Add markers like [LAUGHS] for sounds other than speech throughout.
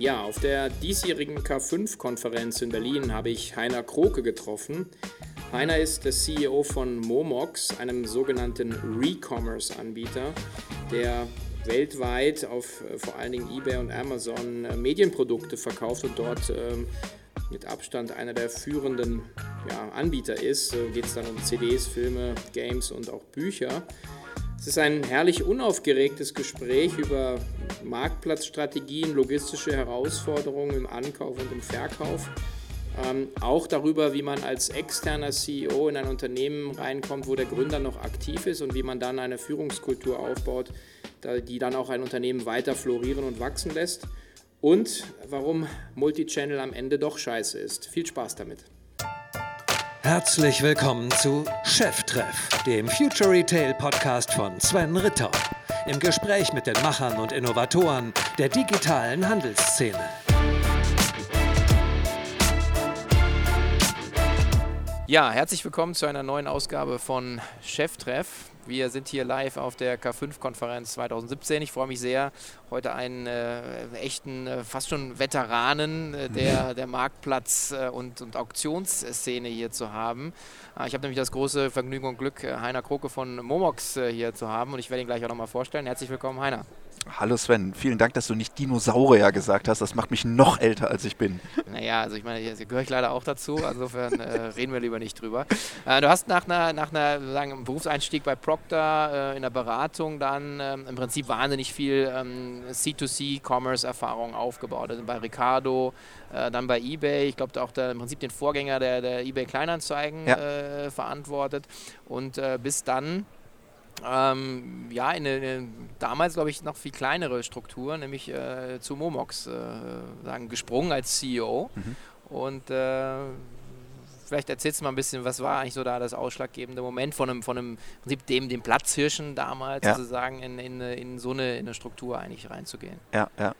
Ja, auf der diesjährigen K5-Konferenz in Berlin habe ich Heiner Kroke getroffen. Heiner ist der CEO von Momox, einem sogenannten Re-Commerce-Anbieter, der weltweit auf äh, vor allen Dingen eBay und Amazon äh, Medienprodukte verkauft und dort ähm, mit Abstand einer der führenden ja, Anbieter ist. Äh, Geht es dann um CDs, Filme, Games und auch Bücher. Es ist ein herrlich unaufgeregtes Gespräch über Marktplatzstrategien, logistische Herausforderungen im Ankauf und im Verkauf. Ähm, auch darüber, wie man als externer CEO in ein Unternehmen reinkommt, wo der Gründer noch aktiv ist und wie man dann eine Führungskultur aufbaut, die dann auch ein Unternehmen weiter florieren und wachsen lässt. Und warum Multichannel am Ende doch scheiße ist. Viel Spaß damit. Herzlich willkommen zu Cheftreff, dem Future Retail Podcast von Sven Ritter. Im Gespräch mit den Machern und Innovatoren der digitalen Handelsszene. Ja, herzlich willkommen zu einer neuen Ausgabe von Cheftreff. Wir sind hier live auf der K5-Konferenz 2017. Ich freue mich sehr, heute einen äh, echten, äh, fast schon Veteranen äh, der, der Marktplatz- äh, und, und Auktionsszene hier zu haben. Äh, ich habe nämlich das große Vergnügen und Glück, Heiner Kroke von Momox hier zu haben und ich werde ihn gleich auch nochmal vorstellen. Herzlich willkommen, Heiner. Hallo Sven, vielen Dank, dass du nicht Dinosaurier gesagt hast. Das macht mich noch älter, als ich bin. Naja, also ich meine, hier gehöre ich leider auch dazu. Insofern äh, reden wir lieber nicht drüber. Äh, du hast nach einer, nach einer sagen, Berufseinstieg bei Procter äh, in der Beratung dann ähm, im Prinzip wahnsinnig viel ähm, C2C-Commerce-Erfahrung aufgebaut. Also bei Ricardo, äh, dann bei eBay. Ich glaube, auch der, im Prinzip den Vorgänger der, der eBay Kleinanzeigen ja. Äh, verantwortet. Und äh, bis dann ähm, ja, in eine, damals, glaube ich, noch viel kleinere Struktur, nämlich äh, zu Momox äh, sagen, gesprungen als CEO. Mhm. Und äh, vielleicht erzählst du mal ein bisschen, was war eigentlich so da das ausschlaggebende Moment von einem, von einem Prinzip dem, dem Platzhirschen damals ja. sozusagen in, in, in, so eine, in eine Struktur eigentlich reinzugehen? Ja, ja.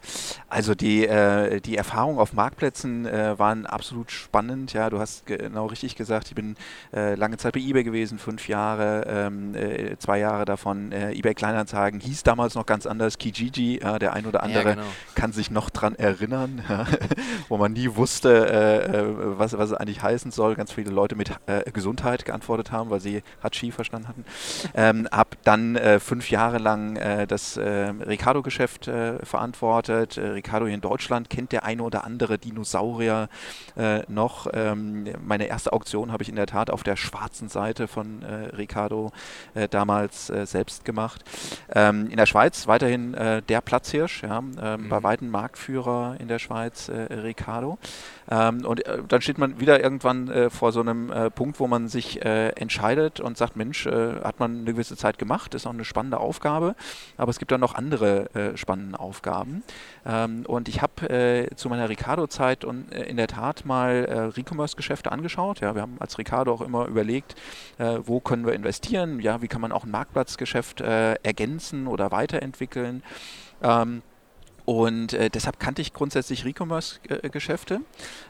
Also die, äh, die Erfahrungen auf Marktplätzen äh, waren absolut spannend. Ja, du hast genau richtig gesagt, ich bin äh, lange Zeit bei eBay gewesen, fünf Jahre, ähm, äh, zwei Jahre davon äh, eBay Kleinanzeigen, hieß damals noch ganz anders, Kijiji, der ein oder andere ja, genau. kann sich noch dran erinnern, [LAUGHS] wo man nie wusste, äh, was, was es eigentlich heißen soll ganz viele Leute mit äh, Gesundheit geantwortet haben, weil sie Hatschi verstanden hatten. Ähm, habe dann äh, fünf Jahre lang äh, das äh, Ricardo-Geschäft äh, verantwortet. Äh, Ricardo hier in Deutschland kennt der eine oder andere Dinosaurier noch. Ähm, meine erste Auktion habe ich in der Tat auf der schwarzen Seite von Ricardo damals selbst gemacht. Ähm, in der Schweiz weiterhin der Platzhirsch, ja, ähm, mhm. bei weitem Marktführer in der Schweiz, Ricardo. Ähm, und dann steht man wieder irgendwann vor so einem äh, Punkt, wo man sich äh, entscheidet und sagt, Mensch, äh, hat man eine gewisse Zeit gemacht, ist auch eine spannende Aufgabe, aber es gibt dann noch andere äh, spannende Aufgaben. Ähm, und ich habe zu meiner Ricardo-Zeit und in der Tat mal Recommerce-Geschäfte angeschaut. Ja, wir haben als Ricardo auch immer überlegt, wo können wir investieren, ja, wie kann man auch ein Marktplatzgeschäft ergänzen oder weiterentwickeln. Ähm, und äh, deshalb kannte ich grundsätzlich Recommerce-Geschäfte.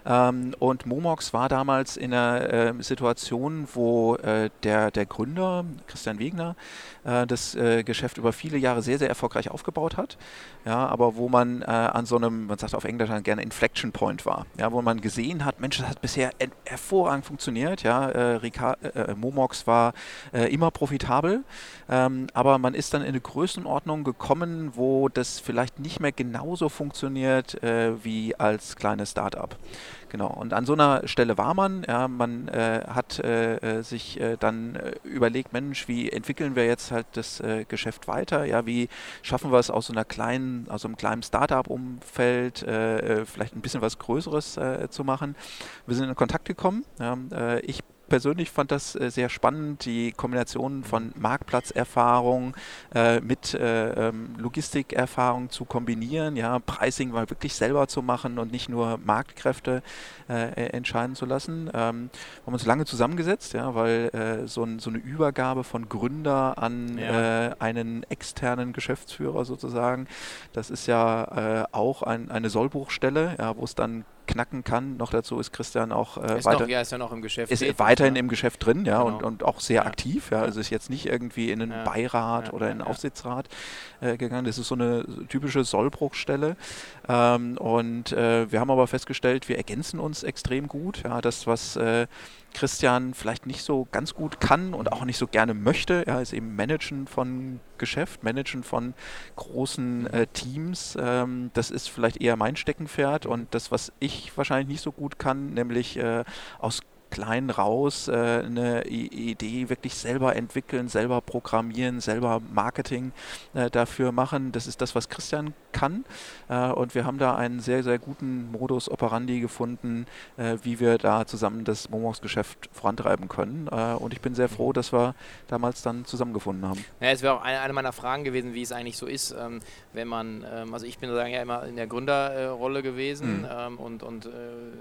Ähm, und Momox war damals in einer äh, Situation, wo äh, der, der Gründer, Christian Wegner, äh, das äh, Geschäft über viele Jahre sehr, sehr erfolgreich aufgebaut hat. Ja, aber wo man äh, an so einem, man sagt auf Englisch gerne Inflection Point war. Ja, wo man gesehen hat, Mensch, das hat bisher hervorragend funktioniert. Ja, Rika, Momox war immer profitabel, ähm, aber man ist dann in eine Größenordnung gekommen, wo das vielleicht nicht mehr genau genauso funktioniert äh, wie als kleines Startup. Genau. Und an so einer Stelle war man. Ja, man äh, hat äh, äh sich äh, dann äh, überlegt, Mensch, wie entwickeln wir jetzt halt das Geschäft weiter? Ja, wie schaffen wir es aus so einer kleinen, aus einem kleinen Startup-Umfeld vielleicht ein bisschen was Größeres zu machen? Wir sind in Kontakt gekommen. Ja, ich persönlich fand das äh, sehr spannend, die Kombination von Marktplatzerfahrung äh, mit äh, ähm, Logistikerfahrung zu kombinieren, ja, Pricing mal wirklich selber zu machen und nicht nur Marktkräfte äh entscheiden zu lassen. Ähm, haben uns lange zusammengesetzt, ja, weil so, ein, so, eine Übergabe von Gründer an ja. einen externen Geschäftsführer sozusagen, das ist ja auch ein, eine Sollbruchstelle, ja, wo es dann knacken kann. Noch dazu ist Christian auch äh, ist weiter, noch, ja, ist ja noch im Geschäft. Ist weiterhin ja. im Geschäft drin, ja, genau. und, und auch sehr ja. aktiv. Ja, also ist jetzt nicht irgendwie in einen Beirat oder in einen Aufsichtsrat äh, gegangen. Das ist so eine typische Sollbruchstelle. Ähm, und äh, wir haben aber festgestellt, wir ergänzen uns extrem gut. Ja, das, was äh, Christian vielleicht nicht so ganz gut kann und auch nicht so gerne möchte. Er ist eben Managen von Geschäft, Managen von großen äh, Teams. Ähm, das ist vielleicht eher mein Steckenpferd und das, was ich wahrscheinlich nicht so gut kann, nämlich äh, aus klein raus äh, eine Idee wirklich selber entwickeln, selber programmieren, selber Marketing äh, dafür machen. Das ist das, was Christian kann. Äh, und wir haben da einen sehr, sehr guten Modus operandi gefunden, äh, wie wir da zusammen das Momox-Geschäft vorantreiben können. Äh, und ich bin sehr froh, dass wir damals dann zusammengefunden haben. Ja, es wäre auch eine, eine, meiner Fragen gewesen, wie es eigentlich so ist, ähm, wenn man, ähm, also ich bin sozusagen ja immer in der Gründerrolle gewesen mhm. ähm, und, und äh,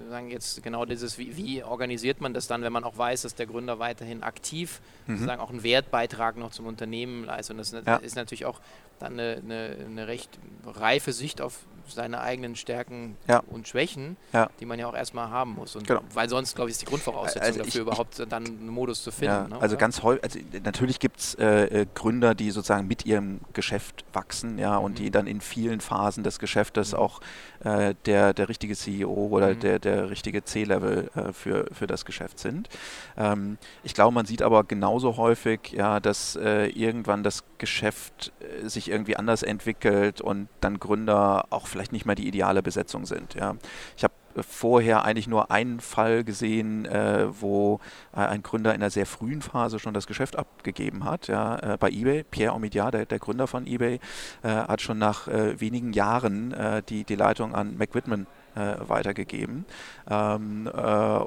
sagen jetzt genau dieses, wie, wie organisiert man das dann, wenn man auch weiß, dass der Gründer weiterhin aktiv mhm. sozusagen auch einen Wertbeitrag noch zum Unternehmen leistet. Und das ja. ist natürlich auch dann eine, eine, eine recht reife Sicht auf seine eigenen Stärken ja. und Schwächen, ja. die man ja auch erstmal haben muss. Und genau. Weil sonst, glaube ich, ist die Grundvoraussetzung also dafür, ich, überhaupt dann einen Modus zu finden. Ja, ne, also ganz häufig, also natürlich gibt es äh, äh, Gründer, die sozusagen mit ihrem Geschäft wachsen, ja, und mhm. die dann in vielen Phasen des Geschäftes mhm. auch äh, der, der richtige CEO oder mhm. der, der richtige C-Level äh, für, für das Geschäft sind. Ähm, ich glaube, man sieht aber genauso häufig, ja, dass äh, irgendwann das Geschäft äh, sich irgendwie anders entwickelt und dann Gründer auch vielleicht nicht mehr die ideale Besetzung sind. Ja. Ich habe vorher eigentlich nur einen Fall gesehen, äh, wo äh, ein Gründer in einer sehr frühen Phase schon das Geschäft abgegeben hat. Ja, äh, bei eBay, Pierre Omidyar, der, der Gründer von eBay, äh, hat schon nach äh, wenigen Jahren äh, die, die Leitung an McWhitman weitergegeben. Ähm, äh,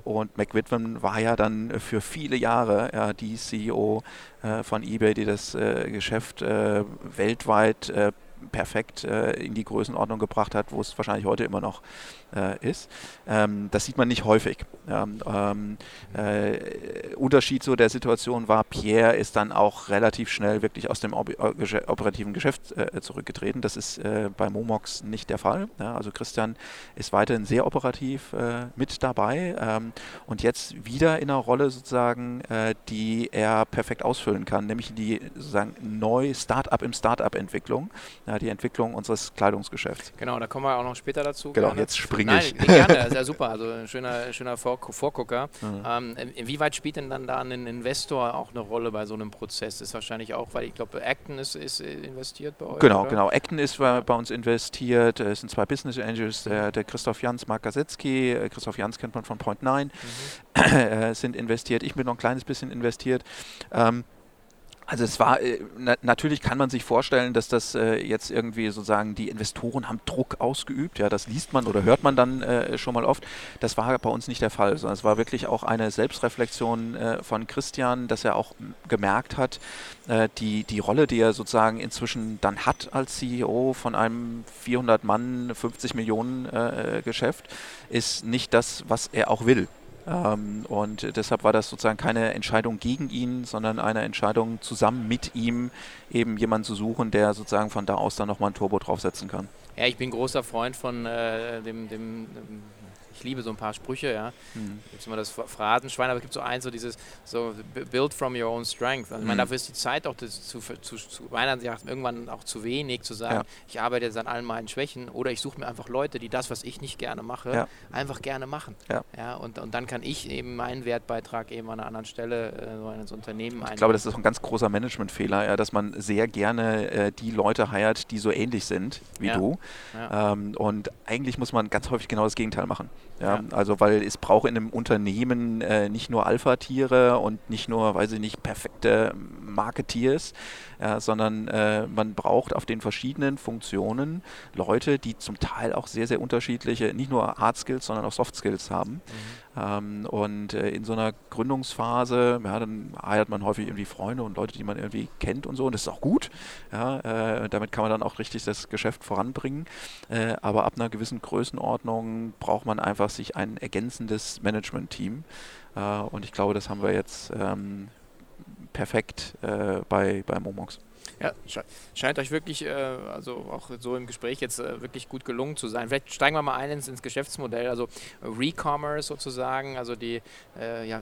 und McWhitman war ja dann für viele Jahre ja, die CEO äh, von eBay, die das äh, Geschäft weltweit perfekt in die Größenordnung gebracht hat, wo es wahrscheinlich heute immer noch äh, ist. Ähm, das sieht man nicht häufig. Ähm, äh, Unterschied zu der Situation war, Pierre ist dann auch relativ schnell wirklich aus dem äh, operativen Geschäft äh, zurückgetreten. Das ist äh, bei Momox nicht der Fall. Ja, also Christian ist weiterhin sehr operativ äh, mit dabei ähm, und jetzt wieder in einer Rolle sozusagen, die er perfekt ausfüllen kann, nämlich die sozusagen neu Startup im Startup-Entwicklung, ja, die Entwicklung unseres Kleidungsgeschäfts. Genau, da kommen wir auch noch später dazu. Genau, jetzt springen Nein, gerne, das [LAUGHS] ist ja super, also ein schöner, schöner Vor Vorgucker. Mhm. Ähm, inwieweit spielt denn dann da ein Investor auch eine Rolle bei so einem Prozess? Ist wahrscheinlich auch, weil ich glaube, Acton ist, ist investiert bei euch. Genau, oder? genau. Acton ist bei uns investiert. Es sind zwei Business Angels, der, der Christoph Jans, Mark Gasetzky. Äh, Christoph Jans kennt man von Point 9, mhm. [CLEARS THROAT] sind investiert. Ich bin noch ein kleines bisschen investiert. Ähm, also es war, äh, na, natürlich kann man sich vorstellen, dass das äh, jetzt irgendwie sozusagen die Investoren haben Druck ausgeübt. Ja, das liest man oder hört man dann äh, schon mal oft. Das war bei uns nicht der Fall, sondern es war wirklich auch eine Selbstreflexion äh, von Christian, dass er auch gemerkt hat, äh, die, die Rolle, die er sozusagen inzwischen dann hat als CEO von einem 400 Mann, 50 Millionen äh, Geschäft, ist nicht das, was er auch will. Ähm, und deshalb war das sozusagen keine Entscheidung gegen ihn, sondern eine Entscheidung zusammen mit ihm, eben jemanden zu suchen, der sozusagen von da aus dann nochmal ein Turbo draufsetzen kann. Ja, ich bin großer Freund von äh, dem, dem, ich liebe so ein paar Sprüche, ja. Mhm. Gibt immer das Phrasenschwein, aber es gibt so eins, so dieses, so build from your own strength. Also, ich meine, hm. dafür ist die Zeit auch das, zu, zu, zu Ansicht irgendwann auch zu wenig, zu sagen, ja. ich arbeite jetzt an allen meinen Schwächen oder ich suche mir einfach Leute, die das, was ich nicht gerne mache, ja. einfach gerne machen. Ja. ja und, und dann kann ich eben meinen Wertbeitrag eben an einer anderen Stelle äh, so ins Unternehmen einnehmen. Ich glaube, das ist ein ganz großer Managementfehler, ja, dass man sehr gerne äh, die Leute heiert, die so ähnlich sind wie du. Ähm, und eigentlich muss man ganz häufig genau das Gegenteil machen. Ja, ja. Also weil es braucht in einem Unternehmen äh, nicht nur Alpha-Tiere und nicht nur, weiß ich nicht, perfekte Marketeers, ja, sondern äh, man braucht auf den verschiedenen Funktionen Leute, die zum Teil auch sehr, sehr unterschiedliche, nicht nur Hard Skills, sondern auch Soft Skills haben. Mhm. Ähm, und äh, in so einer Gründungsphase, ja, dann heiert man häufig irgendwie Freunde und Leute, die man irgendwie kennt und so, und das ist auch gut. Ja, äh, damit kann man dann auch richtig das Geschäft voranbringen. Äh, aber ab einer gewissen Größenordnung braucht man einfach sich ein ergänzendes Management-Team. Äh, und ich glaube, das haben wir jetzt ähm, perfekt äh, bei, bei Momox. Ja, scheint euch wirklich, äh, also auch so im Gespräch jetzt äh, wirklich gut gelungen zu sein. Vielleicht steigen wir mal ein ins, Geschäftsmodell, also Recommerce sozusagen, also die äh, ja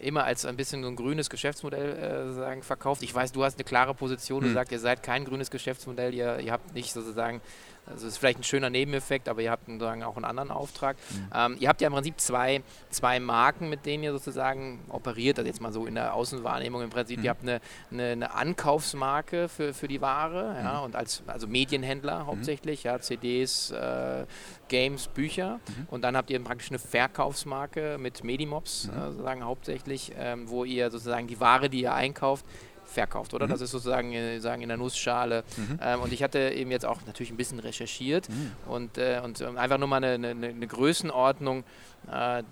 immer als ein bisschen so ein grünes Geschäftsmodell sozusagen verkauft. Ich weiß, du hast eine klare Position, du hm. sagst, ihr seid kein grünes Geschäftsmodell, ihr, ihr habt nicht sozusagen also das ist vielleicht ein schöner Nebeneffekt, aber ihr habt sozusagen auch einen anderen Auftrag. Mhm. Ähm, ihr habt ja im Prinzip zwei, zwei Marken, mit denen ihr sozusagen operiert, also jetzt mal so in der Außenwahrnehmung im Prinzip. Mhm. Ihr habt eine, eine, eine, Ankaufsmarke für, für die Ware ja, mhm. und als also Medienhändler hauptsächlich, ja, CDs, äh, Games, Bücher. Mhm. Und dann habt ihr praktisch eine Verkaufsmarke mit Medimobs mhm. äh, sozusagen hauptsächlich, ähm, wo ihr sozusagen die Ware, die ihr einkauft, verkauft, oder? Mhm. Das ist sozusagen äh, sagen in der Nussschale. Mhm. Ähm, und ich hatte eben jetzt auch natürlich ein bisschen recherchiert mhm. und, äh, und ähm, einfach nur mal eine, eine, eine Größenordnung äh,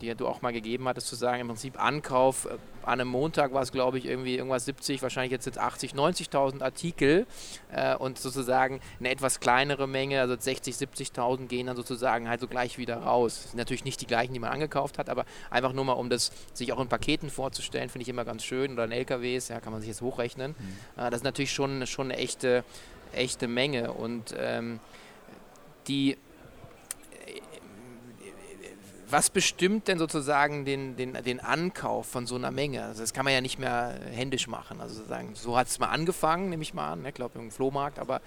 die du auch mal gegeben hattest, zu sagen, im Prinzip Ankauf, äh, an einem Montag war es, glaube ich, irgendwie irgendwas 70, wahrscheinlich jetzt, jetzt 80, 90.000 Artikel äh, und sozusagen eine etwas kleinere Menge, also 60, 70.000 gehen dann sozusagen halt so gleich wieder raus. Das sind natürlich nicht die gleichen, die man angekauft hat, aber einfach nur mal, um das sich auch in Paketen vorzustellen, finde ich immer ganz schön oder in LKWs, ja, kann man sich jetzt hochrechnen. Mhm. Äh, das ist natürlich schon, schon eine echte, echte Menge und ähm, die was bestimmt denn sozusagen den, den, den Ankauf von so einer Menge? Also das kann man ja nicht mehr händisch machen. Also sozusagen, so hat es mal angefangen, nehme ich mal an, ich ne? glaube im Flohmarkt, aber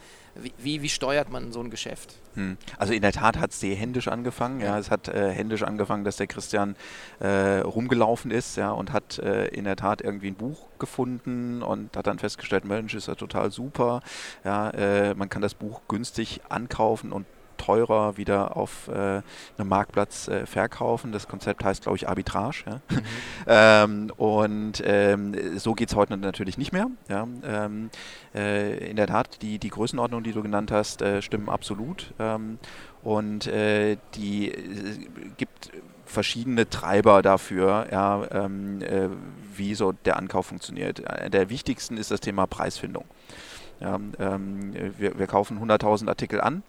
wie, wie, steuert man so ein Geschäft? Hm. Also in der Tat hat es sehr händisch angefangen. Ja. ja. es hat äh, händisch angefangen, dass der Christian äh, rumgelaufen ist ja, und hat äh, in der Tat irgendwie ein Buch gefunden und hat dann festgestellt, Mensch, ist ja total super. Ja, äh, man kann das Buch günstig ankaufen und teurer wieder auf äh, einem Marktplatz äh, verkaufen. Das Konzept heißt, glaube ich, Arbitrage. Ja? Mhm. [LAUGHS] ähm, und ähm, so geht es heute natürlich nicht mehr. Ja? Ähm, äh, in der Tat, die, die Größenordnung, die du genannt hast, äh, stimmen absolut. Ähm, und äh, die äh, gibt verschiedene Treiber dafür, ja, ähm, wie so der Ankauf funktioniert. Der wichtigsten ist das Thema Preisfindung. Ähm, wir, wir, kaufen 100.000 Artikel an.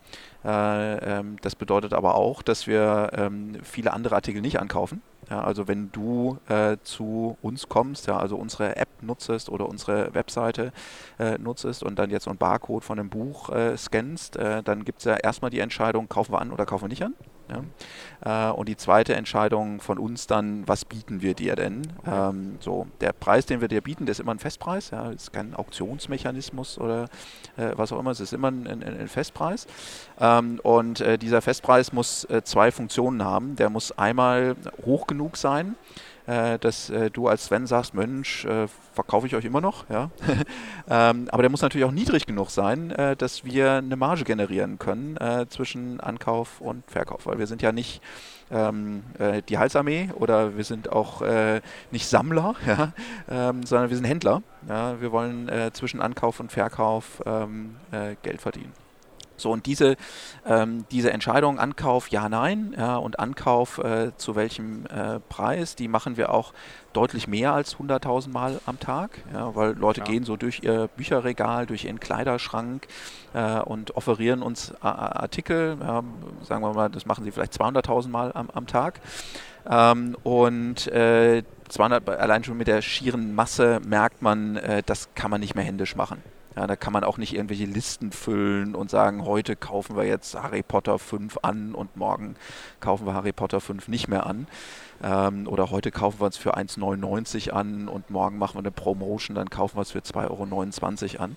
Äh, ähm, das bedeutet aber auch, dass wir ähm, viele andere Artikel nicht ankaufen. Ja, also wenn du äh, zu uns kommst, ja, also unsere App nutzest oder unsere Webseite äh, nutzest und dann jetzt so einen Barcode von einem Buch äh, scannst, äh, dann gibt es ja erstmal die Entscheidung, kaufen wir an oder kaufen wir nicht an. Ja? Äh, und die zweite Entscheidung von uns dann, was bieten wir dir denn? Okay. Ähm, so, der Preis, den wir dir bieten, der ist immer ein Festpreis, ja, ist kein Auktionsmechanismus oder äh, was auch immer, es ist immer ein, ein, ein Festpreis. Ähm, und äh, dieser Festpreis muss äh, zwei Funktionen haben. Der muss einmal hoch genug sein, äh, dass äh, du als Sven sagst, Mensch, äh, verkaufe ich euch immer noch, ja. [LAUGHS] ähm, aber der muss natürlich auch niedrig genug sein, dass wir eine Marge generieren können zwischen Ankauf und Verkauf, weil wir sind ja nicht ähm, äh, die Halsarmee oder wir sind auch nicht Sammler, [LAUGHS] ja, ähm, sondern wir sind Händler. Ja. Wir wollen zwischen Ankauf und Verkauf Geld verdienen. So, und diese, ähm, diese Entscheidung, Ankauf, ja, nein, ja, und Ankauf äh, zu welchem äh, Preis, die machen wir auch deutlich mehr als 100.000 Mal am Tag, ja, weil Leute ja. gehen so durch ihr Bücherregal, durch ihren Kleiderschrank äh, und offerieren uns Artikel, sagen wir mal, das machen sie vielleicht 200.000 Mal am, am Tag. Ähm, und 200, äh, allein schon mit der schieren Masse merkt man, äh, das kann man nicht mehr händisch machen. Ja, da kann man auch nicht irgendwelche Listen füllen und sagen, heute kaufen wir jetzt Harry Potter 5 an und morgen kaufen wir Harry Potter 5 nicht mehr an. Ähm, oder heute kaufen wir es für 1,99 an und morgen machen wir eine Promotion, dann kaufen wir es für 2,29 Euro an.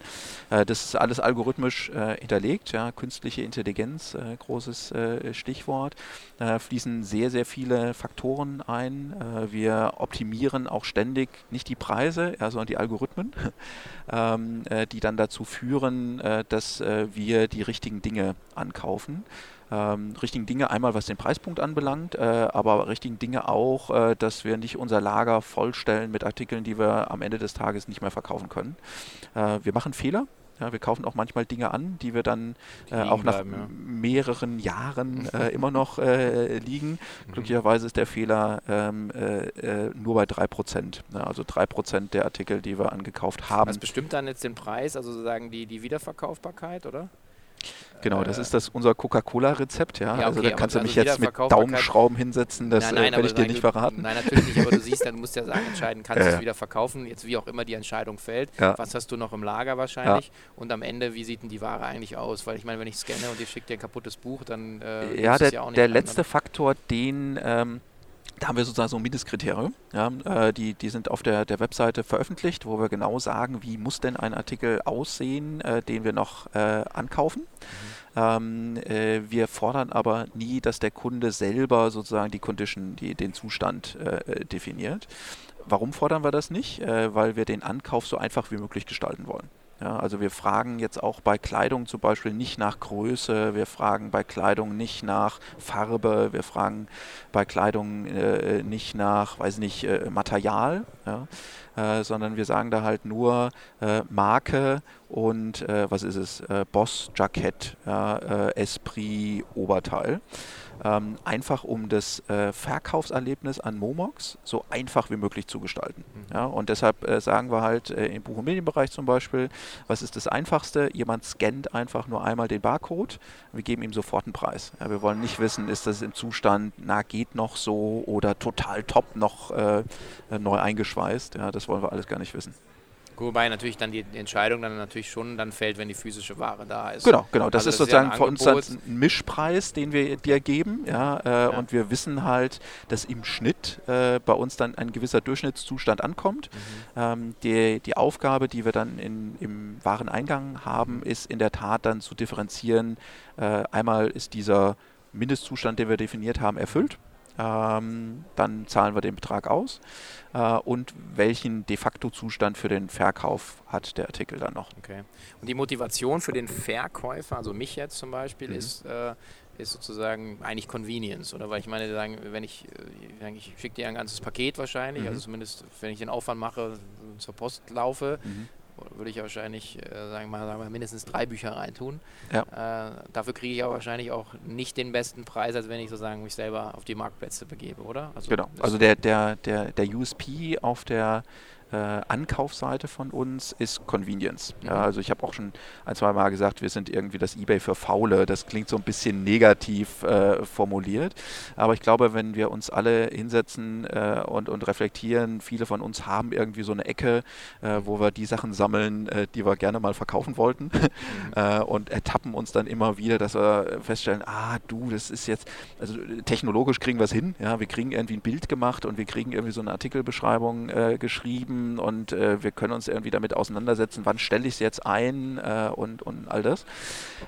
Äh, das ist alles algorithmisch äh, hinterlegt, ja, künstliche Intelligenz, äh, großes äh, Stichwort. Da fließen sehr, sehr viele Faktoren ein. Äh, wir optimieren auch ständig nicht die Preise, ja, sondern die Algorithmen, [LAUGHS] ähm, äh, die dann dazu führen, dass wir die richtigen Dinge ankaufen ähm, richtigen Dinge, einmal was den Preispunkt anbelangt, äh, aber richtigen Dinge auch, äh, dass wir nicht unser Lager vollstellen mit Artikeln, die wir am Ende des Tages nicht mehr verkaufen können. Äh, wir machen Fehler, ja, wir kaufen auch manchmal Dinge an, die wir dann äh, auch nach bleiben, ja. mehreren Jahren [LAUGHS] äh, immer noch äh, liegen. Mhm. Glücklicherweise ist der Fehler ähm, äh, äh, nur bei 3%. Ja, also 3% der Artikel, die wir angekauft haben. Was bestimmt dann jetzt den Preis, also sozusagen die, die Wiederverkaufbarkeit, oder? Genau, das ist das unser Coca-Cola-Rezept, ja. Ja, also okay, da kannst du mich also jetzt mit Daumenschrauben hinsetzen, das nein, äh, nein, werde aber ich dir nicht verraten. Nein, natürlich nicht, aber du [LAUGHS] siehst, dann musst du ja sagen, entscheiden, kannst Ja, du ja. es wieder verkaufen, jetzt wie auch immer die Entscheidung fällt. Ja. Was hast du noch im Lager wahrscheinlich? Und am Ende, wie sieht denn die Ware eigentlich aus? Weil ich meine, wenn ich scanne und ihr schickt dir ein kaputtes Buch, dann äh, Ja, der, auch nicht der letzte Faktor, den ähm, da haben wir sozusagen so ein Mindestkriterium. Ja, äh, die, die sind auf der, der Webseite veröffentlicht, wo wir genau sagen, wie muss denn ein Artikel aussehen, äh, den wir noch äh, ankaufen. Ähm, äh, wir fordern aber nie, dass der Kunde selber sozusagen die Condition, die, den Zustand äh, definiert. Warum fordern wir das nicht? Äh, weil wir den Ankauf so einfach wie möglich gestalten wollen. Ja, also wir fragen jetzt auch bei Kleidung zum Beispiel nicht nach Größe, wir fragen bei Kleidung nicht nach Farbe, wir fragen bei Kleidung äh, nicht nach, weiß nicht, äh, Material, ja, äh, sondern wir sagen da halt nur äh, Marke und äh, was ist es, äh, Boss Jackett, ja, äh, Esprit Oberteil. Ähm, einfach um das äh, Verkaufserlebnis an Momox so einfach wie möglich zu gestalten. Ja, und deshalb äh, sagen wir halt äh, im Buch- und Medienbereich zum Beispiel, was ist das Einfachste? Jemand scannt einfach nur einmal den Barcode, wir geben ihm sofort einen Preis. Ja, wir wollen nicht wissen, ist das im Zustand, na geht noch so oder total top noch neu eingeschweißt. Ja, das wollen wir alles gar nicht wissen. Wobei natürlich dann die Entscheidung dann natürlich schon dann fällt, wenn die physische Ware da ist. Genau, genau. Das Also ist das ja sozusagen für uns ein Mischpreis, den wir dir geben. Ja, äh, Und wir wissen halt, dass im Schnitt äh, bei uns dann ein gewisser Durchschnittszustand ankommt. Mhm. Ähm, die, die Aufgabe, die wir dann in, im Wareneingang haben, ist in der Tat dann zu differenzieren. Äh, einmal ist dieser Mindestzustand, den wir definiert haben, erfüllt. Ähm, dann zahlen wir den Betrag aus. Äh, und welchen de facto Zustand für den Verkauf hat der Artikel dann noch? Okay. Und die Motivation für den Verkäufer, also mich jetzt zum Beispiel, Mhm. ist, äh, ist sozusagen eigentlich Convenience, oder? Weil ich meine, wenn ich, äh, ich schicke dir ein ganzes Paket wahrscheinlich, Mhm. also zumindest wenn ich den Aufwand mache, zur Post laufe, Mhm. Würde ich wahrscheinlich, äh, sagen mal, sagen wir, mindestens drei Bücher reintun. Ja. Äh, dafür kriege ich aber wahrscheinlich auch nicht den besten Preis, als wenn ich sozusagen mich selber auf die Marktplätze begebe, oder? Also Genau. Also der, der, der, der USP auf der äh, Ankaufsseite von uns ist Convenience. Ja, Mhm. also ich habe auch schon ein, zwei Mal gesagt, wir sind irgendwie das Ebay für Faule. Das klingt so ein bisschen negativ äh, formuliert. Aber ich glaube, wenn wir uns alle hinsetzen äh, und, und reflektieren, viele von uns haben irgendwie so eine Ecke, äh, wo wir die Sachen sammeln, äh, die wir gerne mal verkaufen wollten [LAUGHS] äh, und ertappen uns dann immer wieder, dass wir feststellen, ah du, das ist jetzt, also technologisch kriegen wir es hin, ja, wir kriegen irgendwie ein Bild gemacht und wir kriegen irgendwie so eine Artikelbeschreibung äh, geschrieben und äh, wir können uns irgendwie damit auseinandersetzen, wann stelle ich es jetzt ein äh, und, und all das.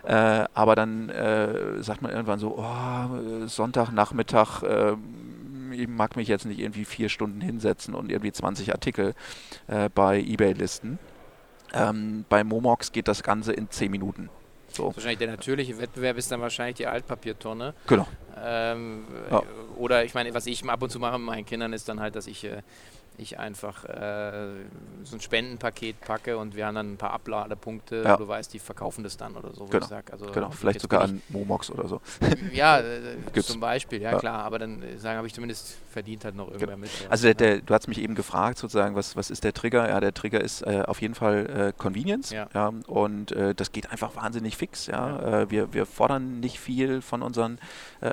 Äh, aber dann äh, sagt man irgendwann so, oh, Sonntagnachmittag, äh, ich mag mich jetzt nicht irgendwie vier Stunden hinsetzen und irgendwie 20 Artikel äh, bei eBay listen. Ähm, bei Momox geht das Ganze in 10 Minuten. So, Wahrscheinlich der natürliche Wettbewerb ist dann wahrscheinlich die Altpapiertonne. genau. Ähm, Ja. Oder ich meine, was ich ab und zu mache mit meinen Kindern, ist dann halt, dass ich, äh, ich einfach äh, so ein Spendenpaket packe und wir haben dann ein paar Abladepunkte, Ja. du weißt, die verkaufen das dann oder so. Genau, also Genau, vielleicht sogar an Momox oder so. [LAUGHS] Ja, äh, [LAUGHS] zum Beispiel, ja, Ja. klar, aber dann äh, sagen, habe ich zumindest verdient halt noch irgendwer mit. ja. Also der, der, du hast mich eben gefragt, sozusagen, was, was ist der Trigger? Ja, der Trigger ist äh, auf jeden Fall äh, Convenience. Ja. und das geht einfach wahnsinnig fix. Ja. Wir, wir fordern nicht viel von unseren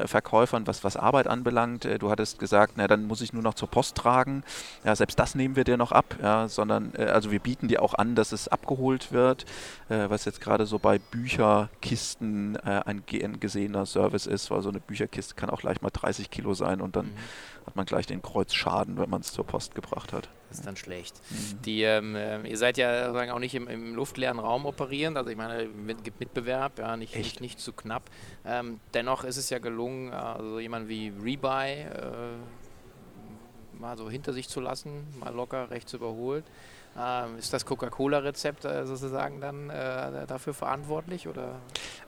Verkäufern, was, was Arbeit anbelangt. Du hattest gesagt, na, dann muss ich nur noch zur Post tragen. Ja, selbst das nehmen wir dir noch ab, ja, sondern äh, also wir bieten dir auch an, dass es abgeholt wird, äh, was jetzt gerade so bei Bücherkisten äh, ein, ein gesehener Service ist, weil so eine Bücherkiste kann auch leicht mal 30 Kilo sein und dann Mhm. hat man gleich den Kreuzschaden, wenn man es zur Post gebracht hat. Das ist dann schlecht. Mhm. Die, ähm, äh, ihr seid ja sozusagen auch nicht im, im luftleeren Raum operierend, also ich meine, es gibt Mitbewerb, ja, nicht, nicht, nicht zu knapp. Ähm, dennoch ist es ja gelungen, also jemand wie Rebuy äh, mal so hinter sich zu lassen, mal locker rechts überholt. Ähm, ist das Coca-Cola-Rezept äh, sozusagen dann äh, dafür verantwortlich? Oder?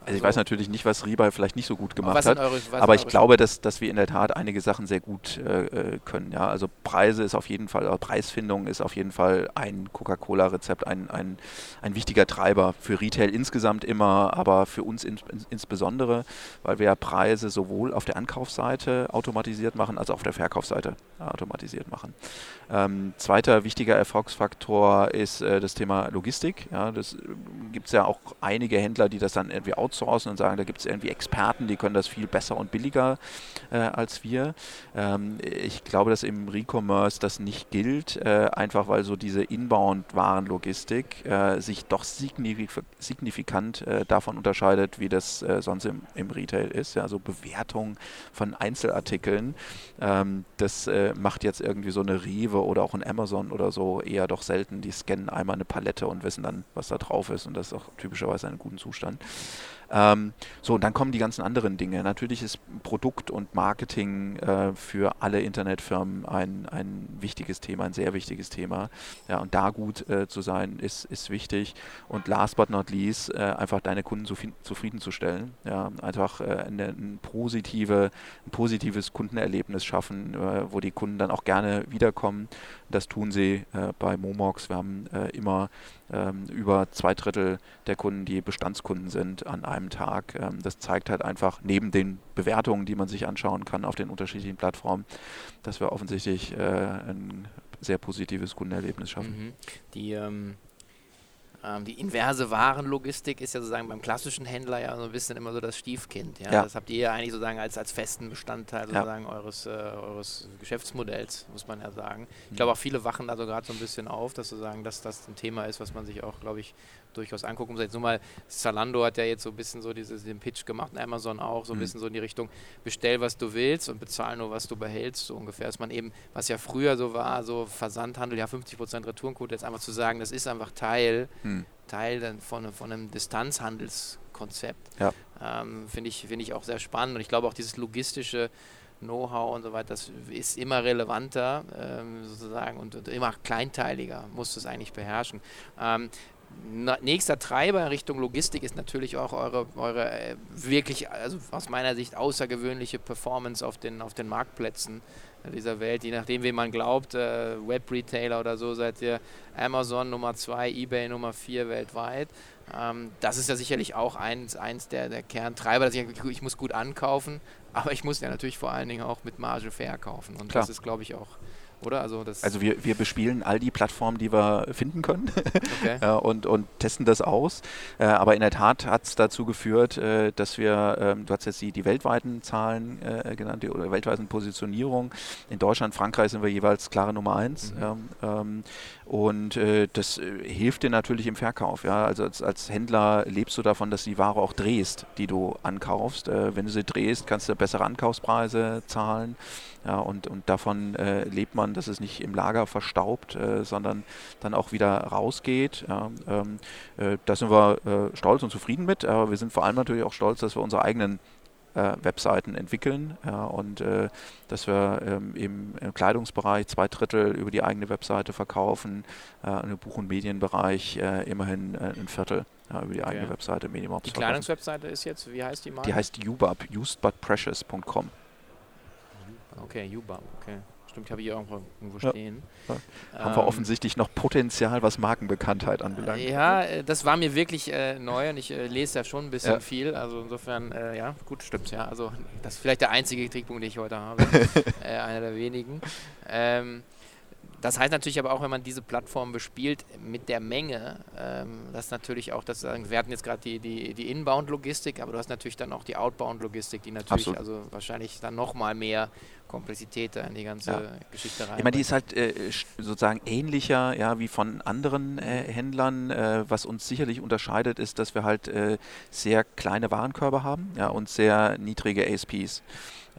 Also ich weiß natürlich nicht, was Rebuy vielleicht nicht so gut gemacht hat. eure, Aber ich glaube, dass, dass wir in der Tat einige Sachen sehr gut äh, äh, können. Ja? Also Preise ist auf jeden Fall, äh, Preisfindung ist auf jeden Fall ein Coca-Cola-Rezept, ein, ein, ein wichtiger Treiber für Retail insgesamt immer, aber für uns ins, ins, insbesondere, weil wir ja Preise sowohl auf der Ankaufsseite automatisiert machen, als auch auf der Verkaufsseite automatisiert machen. Ähm, zweiter wichtiger Erfolgsfaktor Faktor ist äh, das Thema Logistik. Ja, das äh, gibt es ja auch einige Händler, die das dann irgendwie outsourcen und sagen, da gibt es irgendwie Experten, die können das viel besser und billiger äh, als wir. Ähm, ich glaube, dass im Recommerce das nicht gilt, äh, einfach weil so diese Inbound-Warenlogistik äh, sich doch signifik signifikant äh, davon unterscheidet, wie das sonst im, im, Retail ist. Ja, also Bewertung von Einzelartikeln, ähm, das macht jetzt irgendwie so eine Rewe oder auch ein Amazon oder so eher doch selten. Die scannen einmal eine Palette und wissen dann, was da drauf ist und das ist auch typischerweise in einem guten Zustand. Ähm, so, und dann kommen die ganzen anderen Dinge. Natürlich ist Produkt und Marketing äh, für alle Internetfirmen ein, ein wichtiges Thema, ein sehr wichtiges Thema. Ja, und da gut äh, zu sein, ist, ist wichtig. Und last but not least, äh, einfach deine Kunden zufriedenzustellen. Ja, einfach äh, eine, ein, positive, ein positives Kundenerlebnis schaffen, äh, wo die Kunden dann auch gerne wiederkommen. Das tun sie äh, bei Momox. Wir haben immer ähm, über zwei Drittel der Kunden, die Bestandskunden sind an einem Tag. Ähm, das zeigt halt einfach neben den Bewertungen, die man sich anschauen kann auf den unterschiedlichen Plattformen, dass wir offensichtlich äh, ein sehr positives Kundenerlebnis schaffen. Mhm. Die ähm ähm, die inverse Warenlogistik ist ja sozusagen beim klassischen Händler ja so ein bisschen immer so das Stiefkind. Ja? ja. Das habt ihr ja eigentlich sozusagen als, als festen Bestandteil sozusagen ja. eures, äh, eures Geschäftsmodells, muss man ja sagen. Ich glaube auch viele wachen da so gerade so ein bisschen auf, dass sozusagen dass das ein Thema ist, was man sich auch, glaube ich, durchaus angucken muss. Jetzt nur mal, Zalando hat ja jetzt so ein bisschen so dieses, den Pitch gemacht, Amazon auch, so ein mhm. bisschen so in die Richtung, bestell, was du willst und bezahl nur, was du behältst, so ungefähr. Dass man eben, was ja früher so war, so Versandhandel, ja 50% Retourenquote, jetzt einfach zu sagen, das ist einfach Teil, mhm. Teil von, von einem Distanzhandelskonzept. Ja. Ähm, Finde ich, find ich auch sehr spannend und ich glaube auch dieses logistische Know-how und so weiter, das ist immer relevanter ähm, sozusagen und, und, immer kleinteiliger, muss es eigentlich beherrschen. Ähm, nächster Treiber in Richtung Logistik ist natürlich auch eure, eure äh, wirklich, also aus meiner Sicht außergewöhnliche Performance auf den, auf den Marktplätzen dieser Welt. Je nachdem, wem man glaubt, äh, Web-Retailer oder so, seid ihr Amazon Nummer 2, eBay Nummer 4 weltweit. Ähm, das ist ja sicherlich auch eins, eins der, der Kerntreiber, dass ich, ich muss gut ankaufen, aber ich muss ja natürlich vor allen Dingen auch mit Marge verkaufen. Und Klar. das ist, glaube ich, auch oder? Also, also wir, wir bespielen all die Plattformen, die wir finden können [LAUGHS] okay. ja, und, und testen das aus. Äh, aber in der Tat hat es dazu geführt, äh, dass wir, ähm, du hast jetzt die, die weltweiten Zahlen äh, genannt, die oder weltweiten Positionierung. In Deutschland, Frankreich sind wir jeweils klare Nummer eins. Mhm. Ähm, ähm und äh, das äh, hilft dir natürlich im Verkauf. Ja? Also als, als, Händler lebst du davon, dass du die Ware auch drehst, die du ankaufst. Äh, wenn du sie drehst, kannst du bessere Ankaufspreise zahlen. Ja, und, und davon äh, lebt man, dass es nicht im Lager verstaubt, äh, sondern dann auch wieder rausgeht. Ja, ähm, äh, da sind wir stolz und zufrieden mit, aber wir sind vor allem natürlich auch stolz, dass wir unsere eigenen äh, Webseiten entwickeln ja, und äh, dass wir ähm, im, im, Kleidungsbereich zwei Drittel über die eigene Webseite verkaufen, äh, im Buch- und Medienbereich äh, immerhin äh, ein Viertel ja, über die okay. eigene Webseite Minimum. Die Kleidungswebseite ist jetzt, wie heißt die mal? Die heißt ubub, usedbutprecious.com. Okay, ubub, okay. Stimmt, habe ich irgendwo, irgendwo stehen. Ja. Ja. Haben ähm, wir offensichtlich noch Potenzial, was Markenbekanntheit anbelangt. Ja, äh, das war mir wirklich äh, neu und ich äh, lese ja schon ein bisschen ja. viel. Also insofern, äh, ja, gut, stimmt, ja. Also das ist vielleicht der einzige Trickpunkt, den ich heute habe. [LAUGHS] Äh, einer der wenigen. Ähm, das heißt natürlich aber auch, wenn man diese Plattform bespielt mit der Menge, ähm, das natürlich auch, das, wir hatten jetzt gerade die, die, die Inbound-Logistik, aber du hast natürlich dann auch die Outbound-Logistik, die natürlich Absolut. also wahrscheinlich dann nochmal mehr Komplexität da in die ganze ja. Geschichte rein. Ich meine, die ist halt äh, sozusagen ähnlicher ja, wie von anderen äh, Händlern. Äh, was uns sicherlich unterscheidet, ist, dass wir halt äh, sehr kleine Warenkörbe haben ja, und sehr niedrige ASPs.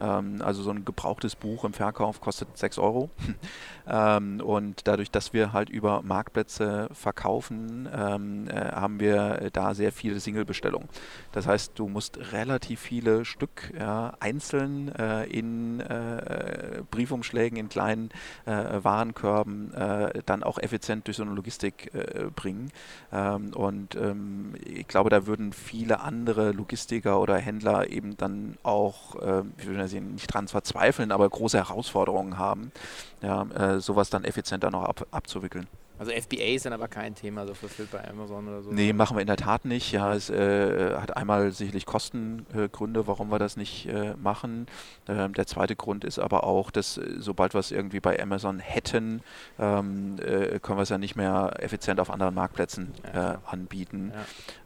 Ähm, also so ein gebrauchtes Buch im Verkauf kostet 6 Euro. [LAUGHS] ähm, und dadurch, dass wir halt über Marktplätze verkaufen, ähm, äh, haben wir da sehr viele Single-Bestellungen. Das heißt, du musst relativ viele Stück ja, einzeln äh, in äh, Briefumschlägen, in kleinen äh, Warenkörben äh, dann auch effizient durch so eine Logistik äh, bringen. Ähm, und ähm, ich glaube, da würden viele andere Logistiker oder Händler eben dann auch, würde sie nicht dran verzweifeln, aber große Herausforderungen haben, ja, äh, sowas dann effizienter noch ab, abzuwickeln. Also FBA ist dann aber kein Thema, so fulfilled bei Amazon oder so? Nee, machen wir in der Tat nicht. Ja, es äh, hat einmal sicherlich Kostengründe, äh, warum wir das nicht äh, machen. Ähm, der zweite Grund ist aber auch, dass äh, sobald wir es irgendwie bei Amazon hätten, ähm, äh, können wir es ja nicht mehr effizient auf anderen Marktplätzen ja, äh, anbieten.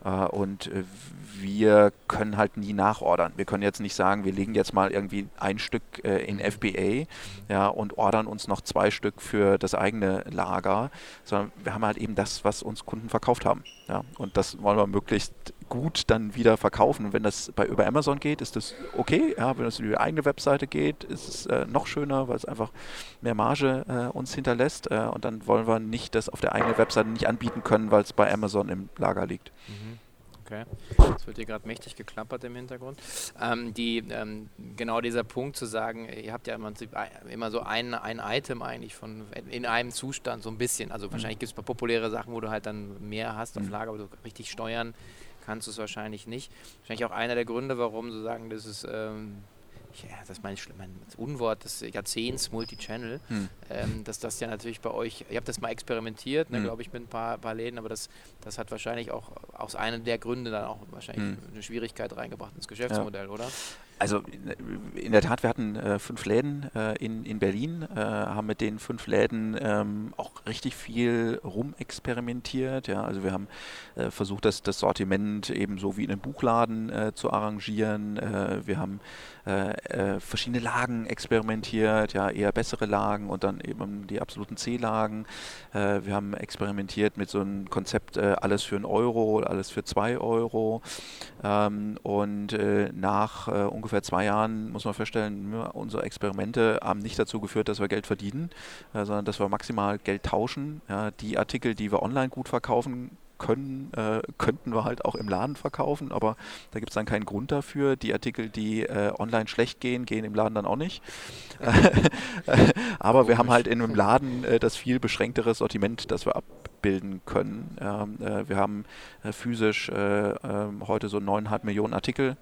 Ja. und wir können halt nie nachordern. Wir können jetzt nicht sagen, wir legen jetzt mal irgendwie ein Stück in FBA ja, und ordern uns noch zwei Stück für das eigene Lager, sondern wir haben halt eben das, was uns Kunden verkauft haben. Ja, und das wollen wir möglichst gut dann wieder verkaufen. Und wenn das bei über Amazon geht, ist das okay. Ja, wenn es über die eigene Webseite geht, ist es äh, noch schöner, weil es einfach mehr Marge äh, uns hinterlässt. Äh, und dann wollen wir nicht das auf der eigenen Webseite nicht anbieten können, weil es bei Amazon im Lager liegt. Mhm. Okay. Es wird hier gerade mächtig geklappert im Hintergrund. Ähm, die, ähm, genau dieser Punkt zu sagen, ihr habt ja im Prinzip immer so ein, ein Item eigentlich von in einem Zustand so ein bisschen. Also wahrscheinlich gibt es ein paar populäre Sachen, wo du halt dann mehr hast auf mhm. Lager, aber so richtig steuern kannst du es wahrscheinlich nicht. Wahrscheinlich auch einer der Gründe, warum so sagen, das ist ähm, ja, das ist mein, mein Unwort des Jahrzehnts, Multichannel, hm. ähm, dass das ja natürlich bei euch, ihr habt das mal experimentiert, ne, hm. glaube ich, mit ein paar, paar Läden, aber das, das hat wahrscheinlich auch aus einem der Gründe dann auch wahrscheinlich hm. eine Schwierigkeit reingebracht ins Geschäftsmodell, ja. oder? Also in der Tat, wir hatten äh, fünf Läden äh, in, in Berlin, äh, haben mit den fünf Läden ähm, auch richtig viel rumexperimentiert. Ja? Also wir haben äh, versucht, das, das Sortiment eben so wie in einem Buchladen äh, zu arrangieren. Äh, wir haben verschiedene Lagen experimentiert, ja, eher bessere Lagen und dann eben die absoluten C-Lagen. wir haben experimentiert mit so einem Konzept, alles für einen Euro, alles für zwei Euro. Ähm, und nach ungefähr ungefähr zwei Jahren muss man feststellen, unsere Experimente haben nicht dazu geführt, dass wir Geld verdienen, äh, sondern dass wir maximal Geld tauschen. Die Artikel, die wir online gut verkaufen können, äh, könnten wir halt auch im Laden verkaufen, aber da gibt es dann keinen Grund dafür. Die Artikel, die äh, online schlecht gehen, gehen im Laden dann auch nicht. [LAUGHS] aber wir haben halt in einem Laden äh, das viel beschränktere Sortiment, das wir abbilden können. Ähm, äh, wir haben äh, physisch äh, ähm, heute so 9,5 Millionen Artikel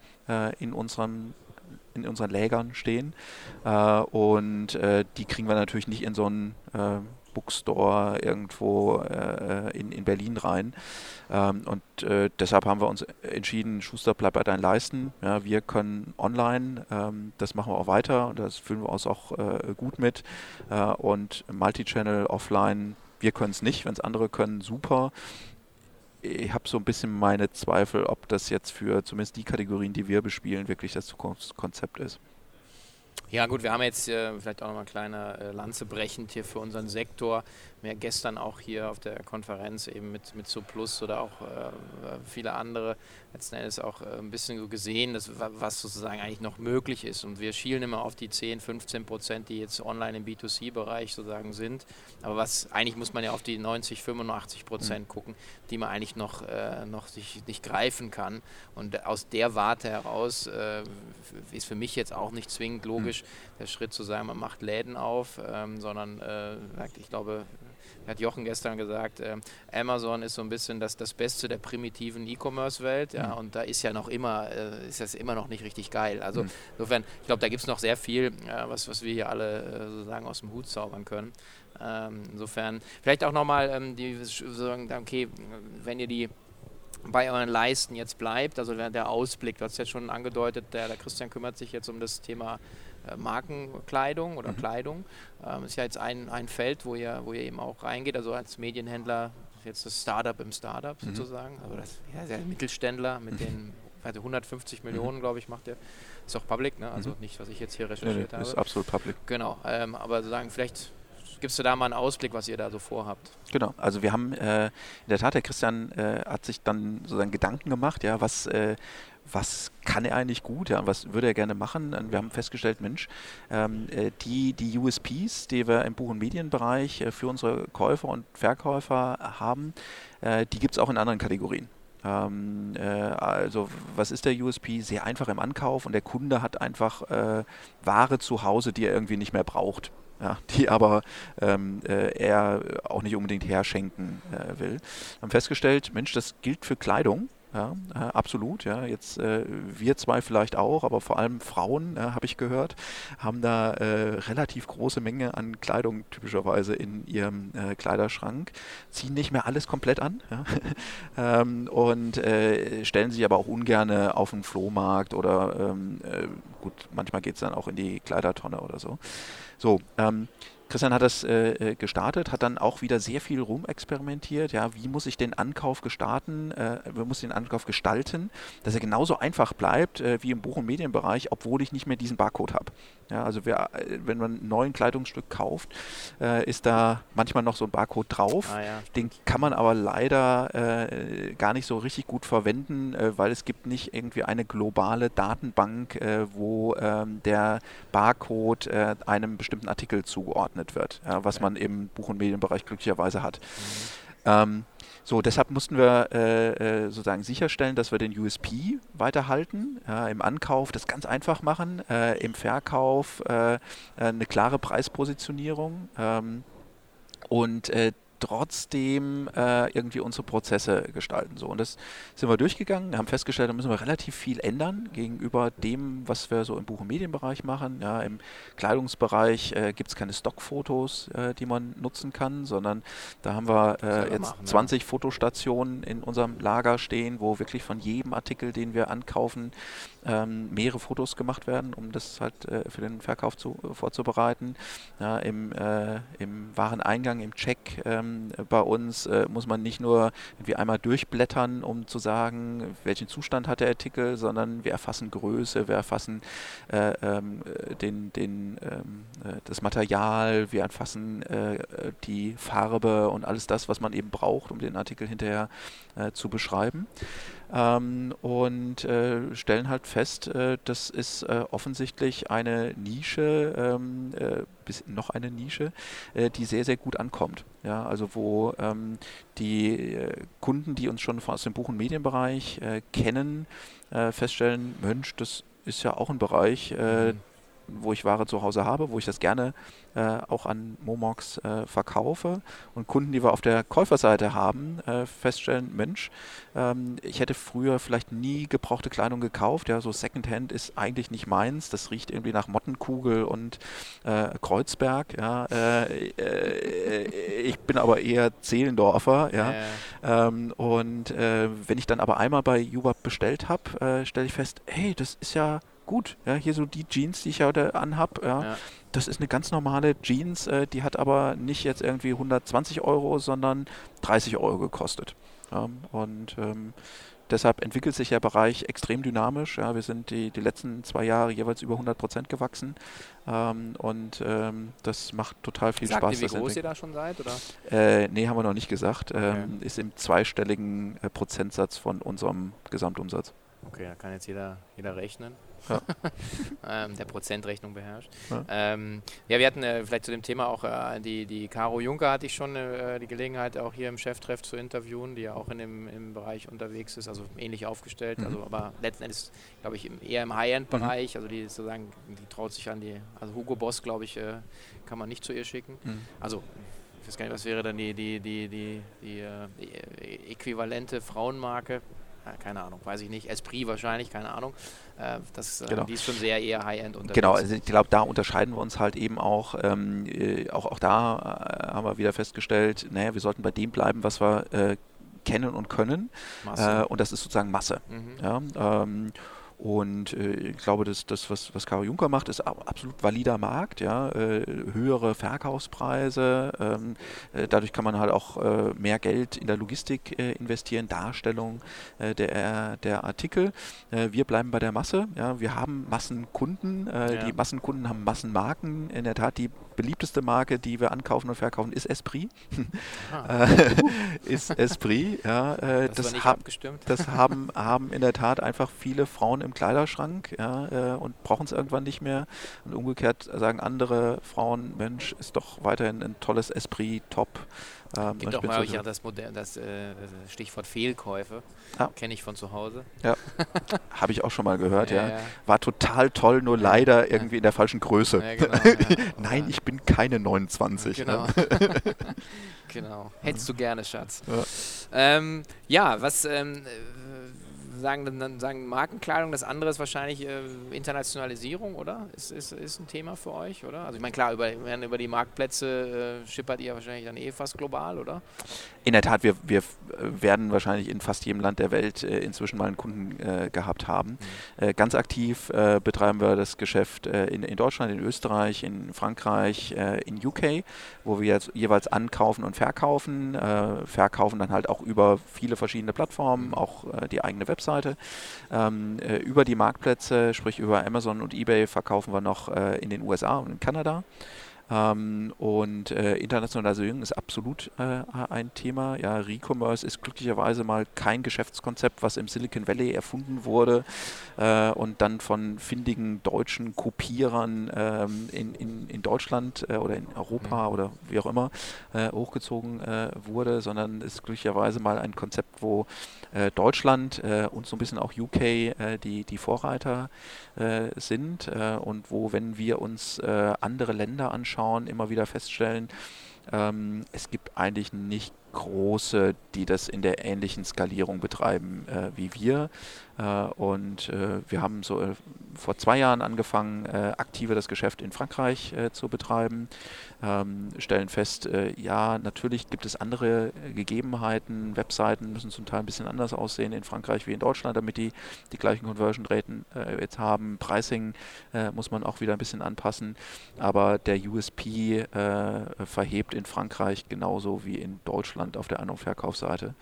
in unserem in unseren Lägern stehen. Und die kriegen wir natürlich nicht in so einen Bookstore irgendwo äh, in, in Berlin rein. Ähm, und äh, deshalb haben wir uns entschieden, Schuster bleibt bei deinen Leisten. Ja, wir können online, ähm, das machen wir auch weiter und das fühlen wir uns auch äh, gut mit. und Multichannel, offline, wir können es nicht, wenn es andere können, super ich habe so ein bisschen meine Zweifel, ob das jetzt für zumindest die Kategorien, die wir bespielen, wirklich das Zukunftskonzept ist. Ja gut, wir haben jetzt äh, vielleicht auch noch mal eine kleine äh, Lanze brechend hier für unseren Sektor. Mir gestern auch hier auf der Konferenz eben mit, mit Plus oder auch äh, viele andere letzten Endes auch äh, ein bisschen so gesehen, dass, was sozusagen eigentlich noch möglich ist. Und wir schielen immer auf die 10, 15 Prozent, die jetzt online im B2C-Bereich sozusagen sind. Aber was eigentlich muss man ja auf die 90, 85 Prozent mhm. gucken, die man eigentlich noch, äh, noch sich nicht greifen kann. Und aus der Warte heraus äh, ist für mich jetzt auch nicht zwingend logisch, mhm. der Schritt zu sagen, man macht Läden auf, ähm, sondern äh, ich glaube, hat Jochen gestern gesagt, äh, Amazon ist so ein bisschen das, das Beste der primitiven E-Commerce-Welt, ja, mhm. und da ist ja noch immer, äh, ist das immer noch nicht richtig geil. Also mhm. insofern, ich glaube, da gibt es noch sehr viel, äh, was, was wir hier alle äh, sozusagen aus dem Hut zaubern können. Ähm, insofern, vielleicht auch nochmal ähm, die sagen, okay, wenn ihr die bei euren Leisten jetzt bleibt, also der Ausblick, du hast ja schon angedeutet, der, der Christian kümmert sich jetzt um das Thema Markenkleidung oder mhm. Kleidung. Ähm, ist ja jetzt ein, ein Feld, wo ihr, wo ihr eben auch reingeht, also als Medienhändler, jetzt das Startup im Startup mhm. sozusagen, also das ja, der Mittelständler mit mhm. den also 150 Millionen, mhm. glaube ich, macht der. Ist auch public, ne? also mhm. nicht, was ich jetzt hier recherchiert nee, nee, habe. Ist absolut public. Genau, ähm, aber sozusagen vielleicht gibst du da mal einen Ausblick, was ihr da so vorhabt? Genau, also wir haben äh, in der Tat, der Christian äh, hat sich dann sozusagen Gedanken gemacht, ja, was, äh, was kann er eigentlich gut, ja, was würde er gerne machen. Und wir haben festgestellt, Mensch, ähm, äh, die, die USPs, die wir im Buch- und Medienbereich äh, für unsere Käufer und Verkäufer haben, äh, die gibt es auch in anderen Kategorien. Ähm, äh, also was ist der USP? Sehr einfach im Ankauf und der Kunde hat einfach äh, Ware zu Hause, die er irgendwie nicht mehr braucht. Ja, die aber ähm, äh, er auch nicht unbedingt herschenken will. Wir haben festgestellt, Mensch, das gilt für Kleidung ja, äh, absolut. Ja. Jetzt äh, wir zwei vielleicht auch, aber vor allem Frauen, äh, habe ich gehört, haben da äh, relativ große Menge an Kleidung typischerweise in ihrem äh, Kleiderschrank, ziehen nicht mehr alles komplett an ja. [LAUGHS] ähm, und äh, stellen sich aber auch ungern auf den Flohmarkt oder ähm, gut, manchmal geht es dann auch in die Kleidertonne oder so. So, ähm, Christian hat das äh, äh, gestartet, hat dann auch wieder sehr viel rumexperimentiert. Ja, wie muss ich den Ankauf gestalten? Äh, wie muss ich den Ankauf gestalten, dass er genauso einfach bleibt äh, wie im Buch- und Medienbereich, obwohl ich nicht mehr diesen Barcode habe. Ja, also wer, äh, wenn man ein neues Kleidungsstück kauft, äh, ist da manchmal noch so ein Barcode drauf. Ah, ja. Den kann man aber leider äh, gar nicht so richtig gut verwenden, weil es gibt nicht irgendwie eine globale Datenbank, wo ähm, der Barcode einem bestimmten Artikel zugeordnet wird, was okay. man im Buch- und Medienbereich glücklicherweise hat. Mhm. Ähm, so, deshalb mussten wir äh, äh, sozusagen sicherstellen, dass wir den USP weiterhalten, ja, im Ankauf das ganz einfach machen, äh, im Verkauf äh, äh, eine klare Preispositionierung ähm, und äh, trotzdem äh, irgendwie unsere Prozesse gestalten. So. Und das sind wir durchgegangen, haben festgestellt, da müssen wir relativ viel ändern gegenüber dem, was wir so im Buch- und Medienbereich machen. Ja, Im Kleidungsbereich äh, gibt es keine Stockfotos, äh, die man nutzen kann, sondern da haben wir äh, jetzt machen, 20 ja. Fotostationen in unserem Lager stehen, wo wirklich von jedem Artikel, den wir ankaufen, ähm, mehrere Fotos gemacht werden, um das halt äh, für den Verkauf zu, vorzubereiten. Ja, im, äh, Im Wareneingang, im Check ähm, bei uns äh, muss man nicht nur irgendwie einmal durchblättern, um zu sagen, welchen Zustand hat der Artikel, sondern wir erfassen Größe, wir erfassen äh, ähm, den, den, ähm, äh, das Material, wir erfassen äh, die Farbe und alles das, was man eben braucht, um den Artikel hinterher zu beschreiben ähm, und äh, stellen halt fest, äh, das ist äh, offensichtlich eine Nische, ähm, äh, noch eine Nische, äh, die sehr, sehr gut ankommt. Ja, also wo ähm, die äh, Kunden, die uns schon aus dem Buch- und Medienbereich kennen, feststellen, Mensch, das ist ja auch ein Bereich, mhm wo ich Ware zu Hause habe, wo ich das gerne äh, auch an Momox äh, verkaufe und Kunden, die wir auf der Käuferseite haben, äh, feststellen, Mensch, ähm, ich hätte früher vielleicht nie gebrauchte Kleidung gekauft, ja, so Secondhand ist eigentlich nicht meins, das riecht irgendwie nach Mottenkugel und äh, Kreuzberg, ja, äh, äh, ich bin aber eher Zehlendorfer, ja, ähm, und wenn ich dann aber einmal bei Jubab bestellt habe, stelle ich fest, hey, das ist ja gut. Ja, hier so die Jeans, die ich heute anhab, ja, ja. das ist eine ganz normale Jeans, äh, die hat aber nicht jetzt irgendwie 120 Euro, sondern 30 Euro gekostet. Ja, und ähm, deshalb entwickelt sich der Bereich extrem dynamisch. Ja, wir sind die, die letzten zwei Jahre jeweils über 100 Prozent gewachsen ähm, und ähm, das macht total viel Sagt Spaß. Ihr, wie groß ihr da schon seid? Oder? Äh, nee, haben wir noch nicht gesagt. Okay. Ähm, ist im zweistelligen äh, Prozentsatz von unserem Gesamtumsatz. Okay, da kann jetzt jeder, jeder rechnen. Ja. [LAUGHS] ähm, der Prozentrechnung beherrscht. Ja, ähm, ja wir hatten äh, vielleicht zu dem Thema auch äh, die, die Caro Juncker hatte ich schon äh, die Gelegenheit, auch hier im Cheftreff zu interviewen, die ja auch in dem im Bereich unterwegs ist, also ähnlich aufgestellt, mhm. also aber letzten Endes, glaube ich, eher im High-End-Bereich, mhm. also die sozusagen, die traut sich an die, also Hugo Boss, glaube ich, äh, kann man nicht zu ihr schicken. Mhm. Also ich weiß gar nicht, was wäre dann die, die, die, die, die, die äh, äquivalente Frauenmarke? Keine Ahnung, weiß ich nicht. Esprit wahrscheinlich, keine Ahnung. Äh, das, äh, genau. Die ist schon sehr eher High-End unterwegs. Genau, also ich glaube, da unterscheiden wir uns halt eben auch. Ähm, äh, auch, auch da äh, haben wir wieder festgestellt, naja, wir sollten bei dem bleiben, was wir äh, kennen und können. Äh, und das ist sozusagen Masse. Mhm. Ja, ähm, und äh, ich glaube, dass das, was, was Caro Juncker macht, ist absolut valider Markt, ja, äh, höhere Verkaufspreise, ähm, äh, dadurch kann man halt auch äh, mehr Geld in der Logistik äh, investieren, Darstellung äh, der, der Artikel. wir bleiben bei der Masse, ja, wir haben Massenkunden, ja. die Massenkunden haben Massenmarken. In der Tat, die beliebteste Marke, die wir ankaufen und verkaufen, ist Esprit. Ah. [LAUGHS] ist Esprit, ja. das, das, hab, das [LAUGHS] haben, haben in der Tat einfach viele Frauen im Kleiderschrank ja, äh, und brauchen es irgendwann nicht mehr. Und umgekehrt sagen andere Frauen, Mensch, ist doch weiterhin ein tolles Esprit, top. Ähm, Gibt auch mal ja das, Modell, das äh, Stichwort Fehlkäufe. Ja. Kenne ich von zu Hause. Ja, [LAUGHS] habe ich auch schon mal gehört, ja, ja. War total toll, nur leider irgendwie in der falschen Größe. Genau, Nein, ich bin keine 29. Genau. Ne? [LAUGHS] [LAUGHS] genau. Hättest du gerne, Schatz. Ja, ähm, was... Ähm, sagen, dann sagen Markenkleidung, das andere ist wahrscheinlich äh, Internationalisierung, oder? Ist, ist, ist ein Thema für euch, oder? Also ich meine, klar, über, über die Marktplätze äh, schippert ihr wahrscheinlich dann eh fast global, oder? In der Tat, wir, wir werden wahrscheinlich in fast jedem Land der Welt äh, inzwischen mal einen Kunden äh, gehabt haben. Mhm. Äh, ganz aktiv äh, betreiben wir das Geschäft in, in Deutschland, in Österreich, in Frankreich, in UK, wo wir jetzt jeweils ankaufen und verkaufen. verkaufen dann halt auch über viele verschiedene Plattformen, mhm. auch die eigene Webseite. Ähm, über die Marktplätze, sprich über Amazon und eBay, verkaufen wir noch in den USA und in Kanada. Ähm, und äh, Internationalisierung ist absolut äh, ein Thema. Ja, Recommerce ist glücklicherweise mal kein Geschäftskonzept, was im Silicon Valley erfunden wurde äh, und dann von findigen deutschen Kopierern ähm, in, in, in Deutschland äh, oder in Europa mhm. oder wie auch immer äh, hochgezogen äh, wurde, sondern ist glücklicherweise mal ein Konzept, wo Deutschland und so ein bisschen auch UK die, die Vorreiter sind und wo, wenn wir uns andere Länder anschauen, anschauen, immer wieder feststellen, ähm, es gibt eigentlich nicht große, die das in der ähnlichen Skalierung betreiben äh, wie wir. Äh, und äh, wir haben so äh, vor zwei Jahren angefangen, äh, aktiver das Geschäft in Frankreich äh, zu betreiben. Ähm, stellen fest, ja, natürlich gibt es andere Gegebenheiten. Webseiten müssen zum Teil ein bisschen anders aussehen in Frankreich wie in Deutschland, damit die die gleichen Conversion-Raten jetzt haben. Pricing muss man auch wieder ein bisschen anpassen. Aber der USP verhebt in Frankreich genauso wie in Deutschland Deutschland auf der An- und Verkaufsseite.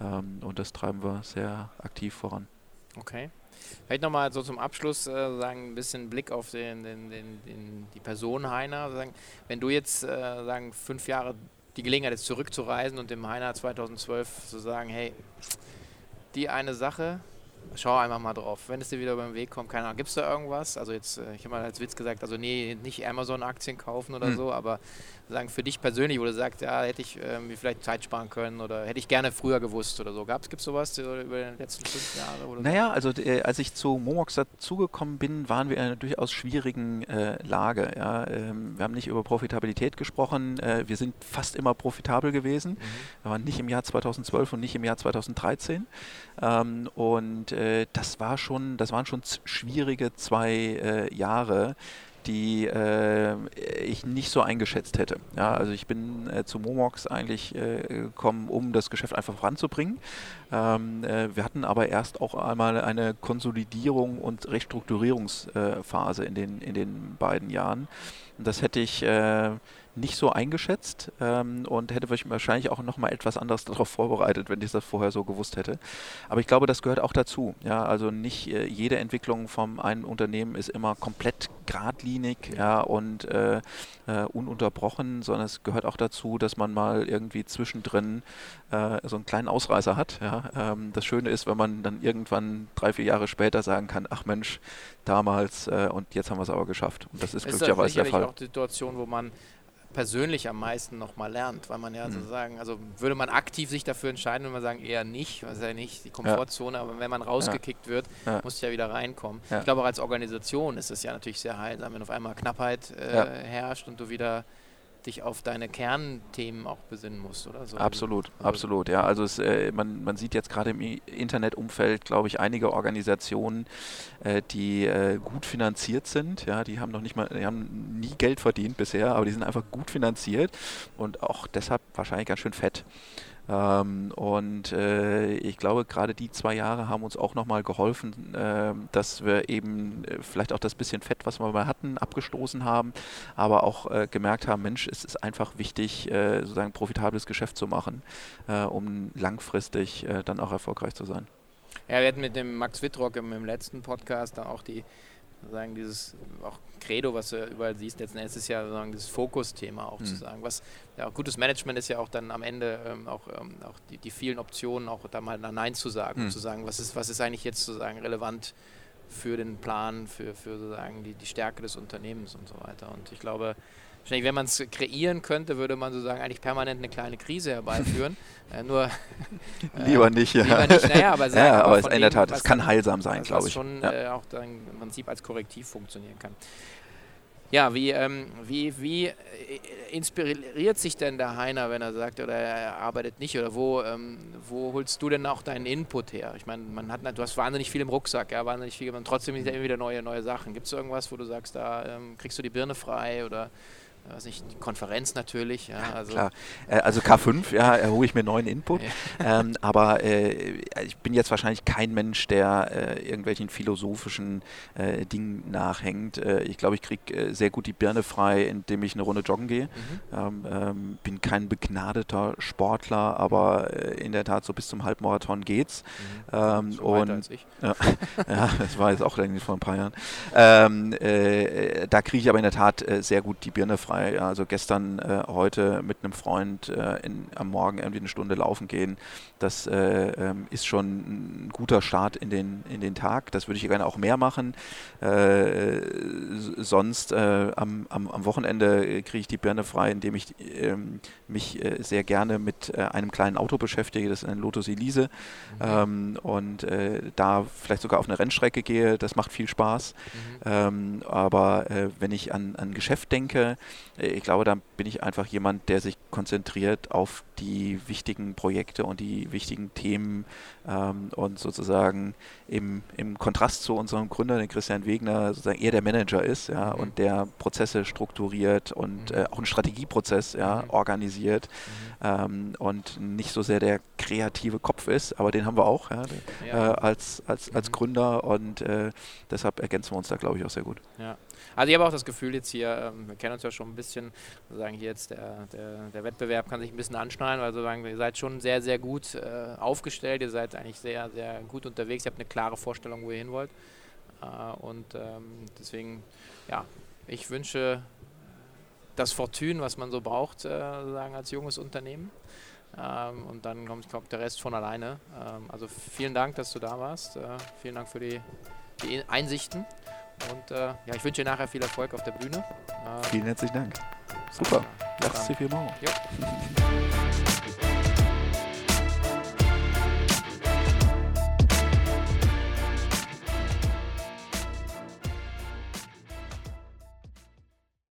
Mhm. Ähm, und das treiben wir sehr aktiv voran. Okay. Vielleicht nochmal so zum Abschluss äh, sagen, ein bisschen Blick auf den, den, den, die Person Heiner. Sagen, wenn du jetzt äh, sagen, fünf Jahre die Gelegenheit ist, zurückzureisen und dem Heiner 2012 zu sagen, hey, die eine Sache, schau einfach mal drauf. Wenn es dir wieder über den Weg kommt, keine Ahnung, gibt es da irgendwas? Also jetzt, äh, ich habe mal als Witz gesagt, also nee, nicht Amazon-Aktien kaufen oder hm. so, aber sagen für dich persönlich, wo du sagst, ja, hätte ich ähm, mir vielleicht Zeit sparen können oder hätte ich gerne früher gewusst oder so. Gibt es sowas über die letzten fünf Jahre? Oder naja, also äh, als ich zu Momox dazugekommen bin, waren wir in einer durchaus schwierigen äh, Lage. Ja. Ähm, wir haben nicht über Profitabilität gesprochen, äh, wir sind fast immer profitabel gewesen. Mhm. Wir waren nicht im Jahr 2012 und nicht im Jahr 2013. Ähm, und äh, das war schon, das waren schon schwierige zwei äh, Jahre die äh, ich nicht so eingeschätzt hätte. Ja, also ich bin äh, zu Momox eigentlich äh, gekommen, um das Geschäft einfach voranzubringen. Ähm, äh, wir hatten aber erst auch einmal eine Konsolidierung und Restrukturierungsphase in den, in den beiden Jahren. Und das hätte ich äh, nicht so eingeschätzt ähm, und hätte mich wahrscheinlich auch noch mal etwas anderes [LAUGHS] darauf vorbereitet, wenn ich das vorher so gewusst hätte. Aber ich glaube, das gehört auch dazu. Ja, also nicht äh, jede Entwicklung vom einen Unternehmen ist immer komplett geradlinig ja, und äh, äh, ununterbrochen, sondern es gehört auch dazu, dass man mal irgendwie zwischendrin äh, so einen kleinen Ausreißer hat. Ja. Ähm, das Schöne ist, wenn man dann irgendwann drei, vier Jahre später sagen kann, ach Mensch, damals äh, und jetzt haben wir es aber geschafft. Und das ist, ist glücklicherweise der Fall. auch die Situation, wo man persönlich am meisten nochmal lernt, weil man ja mhm. sozusagen, also würde man aktiv sich dafür entscheiden, wenn man sagen, eher nicht, das ist ja nicht die Komfortzone, ja. aber wenn man rausgekickt ja. wird, ja. muss ja wieder reinkommen. Ich glaube auch als Organisation ist es ja natürlich sehr heilsam, wenn auf einmal Knappheit äh, herrscht und du wieder dich auf deine Kernthemen auch besinnen musst, oder so. Absolut, also absolut, ja. Also es, äh, man, man sieht jetzt gerade im Internetumfeld, glaube ich, einige Organisationen, äh, die äh, gut finanziert sind, ja, die haben noch nicht mal, die haben nie Geld verdient bisher, aber die sind einfach gut finanziert und auch deshalb wahrscheinlich ganz schön fett. Ähm, und äh, ich glaube, gerade die zwei Jahre haben uns auch nochmal geholfen, äh, dass wir eben äh, vielleicht auch das bisschen Fett, was wir mal hatten, abgestoßen haben, aber auch äh, gemerkt haben, Mensch, es ist einfach wichtig, äh, sozusagen profitables Geschäft zu machen, äh, um langfristig dann auch erfolgreich zu sein. Ja, wir hatten mit dem Max Wittrock im, im letzten Podcast da auch die sagen, dieses auch Credo, was du überall siehst, letzten Endes ist ja sozusagen dieses Fokusthema auch mhm. zu sagen. Was, ja, gutes Management ist ja auch dann am Ende ähm, auch, ähm, auch die, die, vielen Optionen, auch da mal Nein zu sagen, mhm. zu sagen, was ist, was ist eigentlich jetzt sozusagen relevant für den Plan, für, für sozusagen die, die Stärke des Unternehmens und so weiter. Und ich glaube, wenn man es kreieren könnte, würde man sozusagen eigentlich permanent eine kleine Krise herbeiführen. [LAUGHS] äh, nur [LAUGHS] äh, lieber nicht, ja. Lieber nicht, naja, aber, [LAUGHS] sagen, ja, aber, aber in der Tat, es kann heilsam sein, glaube ich. schon ja. äh, auch dann im Prinzip als Korrektiv funktionieren kann. Ja, wie, ähm, wie, wie inspiriert sich denn der Heiner, wenn er sagt, oder er arbeitet nicht? Oder wo, ähm, wo holst du denn auch deinen Input her? Ich meine, man hat, du hast wahnsinnig viel im Rucksack, ja, wahnsinnig viel, und trotzdem immer wieder neue, neue Sachen. Gibt es irgendwas, wo du sagst, da ähm, kriegst du die Birne frei oder weiß nicht, Konferenz natürlich. Ja, also. Klar. Äh, also K5, ja, hole ich mir neuen Input. Ja. Ähm, aber äh, ich bin jetzt wahrscheinlich kein Mensch, der äh, irgendwelchen philosophischen äh, Dingen nachhängt. Äh, ich glaube, ich kriege äh, sehr gut die Birne frei, indem ich eine Runde joggen gehe. Mhm. Ähm, ähm, bin kein begnadeter Sportler, aber in der Tat so bis zum Halbmarathon geht's. Mhm. Ähm, und als ich. Ja, [LAUGHS] ja, das war jetzt auch vor ein paar Jahren. Ähm, da kriege ich aber in der Tat sehr gut die Birne frei frei. Also gestern, äh, heute mit einem Freund äh, in, am Morgen irgendwie eine Stunde laufen gehen, das äh, ähm, ist schon ein guter Start in den, in den Tag. Das würde ich gerne auch mehr machen. Äh, sonst äh, am, am, am, Wochenende kriege ich die Birne frei, indem ich ähm, mich äh, sehr gerne mit einem kleinen Auto beschäftige. Das ist ein Lotus Elise. Mhm. Ähm, und da vielleicht sogar auf eine Rennstrecke gehe. Das macht viel Spaß. Mhm. Ähm, aber wenn ich an, an Geschäft denke, ich glaube, da bin ich einfach jemand, der sich konzentriert auf die wichtigen Projekte und die wichtigen Themen ähm, und sozusagen im, im Kontrast zu unserem Gründer, den Christian Wegner, sozusagen eher der Manager ist ja, mhm. und der Prozesse strukturiert und mhm. äh, auch einen Strategieprozess ja, mhm. organisiert mhm. ähm, und nicht so sehr der kreative Kopf ist, aber den haben wir auch ja, ja. Äh, als, als, als mhm. Gründer und äh, deshalb ergänzen wir uns da, glaube ich, auch sehr gut. Ja. Also ich habe auch das Gefühl jetzt hier, ähm, wir kennen uns ja schon ein bisschen, sagen hier jetzt der, der, der, Wettbewerb kann sich ein bisschen anschneiden, weil sozusagen ihr seid schon sehr, sehr gut äh, aufgestellt, ihr seid eigentlich sehr, sehr gut unterwegs, ihr habt eine klare Vorstellung, wo ihr hin wollt. Äh, und ähm, deswegen, ja, ich wünsche das Fortune, was man so braucht, äh, sozusagen als junges Unternehmen. Ähm, und dann kommt, kommt, der Rest von alleine. Ähm, also vielen Dank, dass du da warst. Äh, vielen Dank für die, die Einsichten. Und äh, ja, ich wünsche dir nachher viel Erfolg auf der Bühne. Äh, Vielen herzlichen Dank. Super. Merci vielmals.